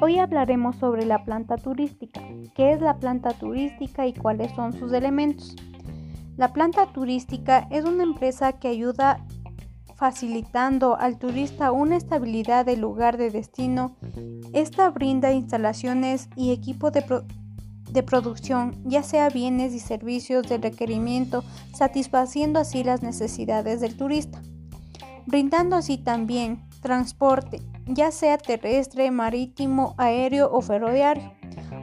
Hoy hablaremos sobre la planta turística, qué es la planta turística y cuáles son sus elementos. La planta turística es una empresa que ayuda facilitando al turista una estabilidad del lugar de destino. Esta brinda instalaciones y equipo de, de producción, ya sea bienes y servicios de requerimiento, satisfaciendo así las necesidades del turista, brindando así también transporte, ya sea terrestre, marítimo, aéreo o ferroviario,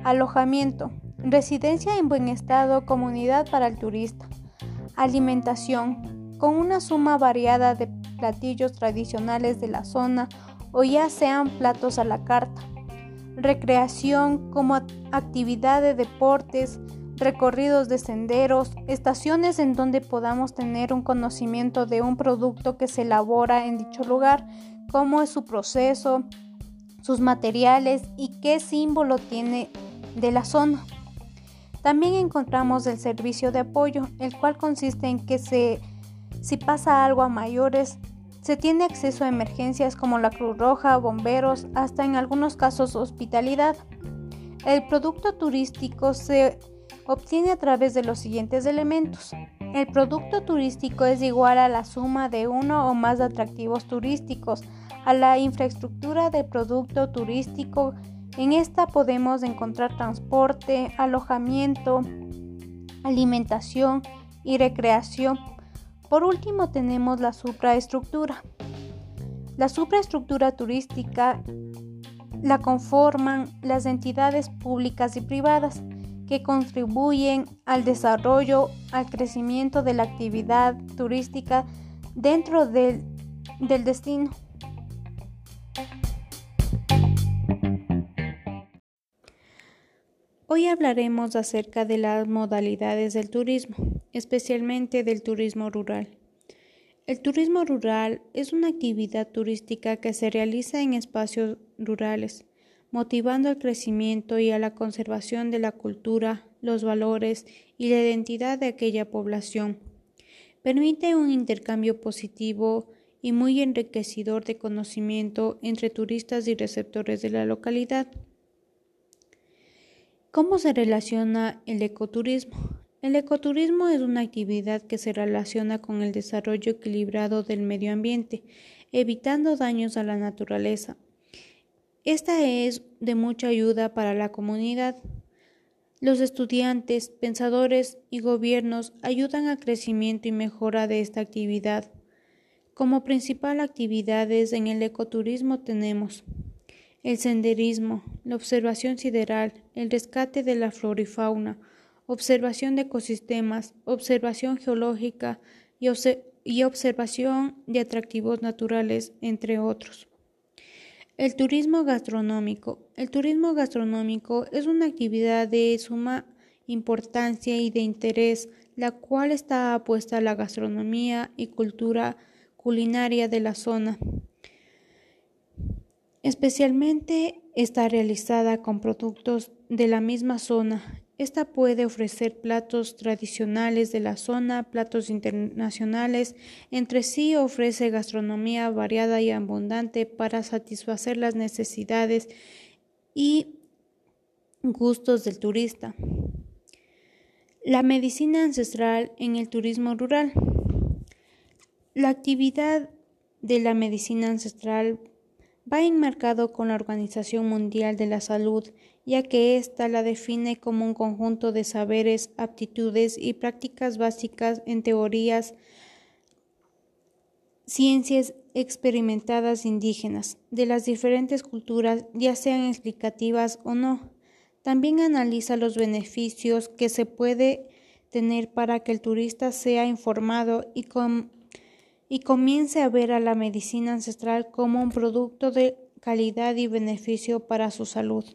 alojamiento, residencia en buen estado, comunidad para el turista, alimentación, con una suma variada de platillos tradicionales de la zona o ya sean platos a la carta, recreación como actividad de deportes, recorridos de senderos, estaciones en donde podamos tener un conocimiento de un producto que se elabora en dicho lugar, cómo es su proceso, sus materiales y qué símbolo tiene de la zona. También encontramos el servicio de apoyo, el cual consiste en que se, si pasa algo a mayores, se tiene acceso a emergencias como la Cruz Roja, bomberos, hasta en algunos casos hospitalidad. El producto turístico se obtiene a través de los siguientes elementos. El producto turístico es igual a la suma de uno o más atractivos turísticos, a la infraestructura de producto turístico. En esta podemos encontrar transporte, alojamiento, alimentación y recreación. Por último tenemos la supraestructura. La supraestructura turística la conforman las entidades públicas y privadas que contribuyen al desarrollo, al crecimiento de la actividad turística dentro del, del destino. Hoy hablaremos acerca de las modalidades del turismo, especialmente del turismo rural. El turismo rural es una actividad turística que se realiza en espacios rurales, motivando al crecimiento y a la conservación de la cultura, los valores y la identidad de aquella población. Permite un intercambio positivo y muy enriquecedor de conocimiento entre turistas y receptores de la localidad. ¿Cómo se relaciona el ecoturismo? El ecoturismo es una actividad que se relaciona con el desarrollo equilibrado del medio ambiente, evitando daños a la naturaleza. Esta es de mucha ayuda para la comunidad. Los estudiantes, pensadores y gobiernos ayudan al crecimiento y mejora de esta actividad. Como principal actividades en el ecoturismo tenemos el senderismo, la observación sideral, el rescate de la flora y fauna, observación de ecosistemas, observación geológica y, observación de atractivos naturales, entre otros. El turismo gastronómico. El turismo gastronómico es una actividad de suma importancia y de interés, la cual está apuesta a la gastronomía y cultura culinaria de la zona. Especialmente está realizada con productos de la misma zona. Esta puede ofrecer platos tradicionales de la zona, platos internacionales. Entre sí ofrece gastronomía variada y abundante para satisfacer las necesidades y gustos del turista. La medicina ancestral en el turismo rural. La actividad de la medicina ancestral va enmarcado con la Organización Mundial de la Salud, ya que ésta la define como un conjunto de saberes, aptitudes y prácticas básicas en teorías, ciencias experimentadas indígenas de las diferentes culturas, ya sean explicativas o no. También analiza los beneficios que se puede tener para que el turista sea informado y con y comience a ver a la medicina ancestral como un producto de calidad y beneficio para su salud.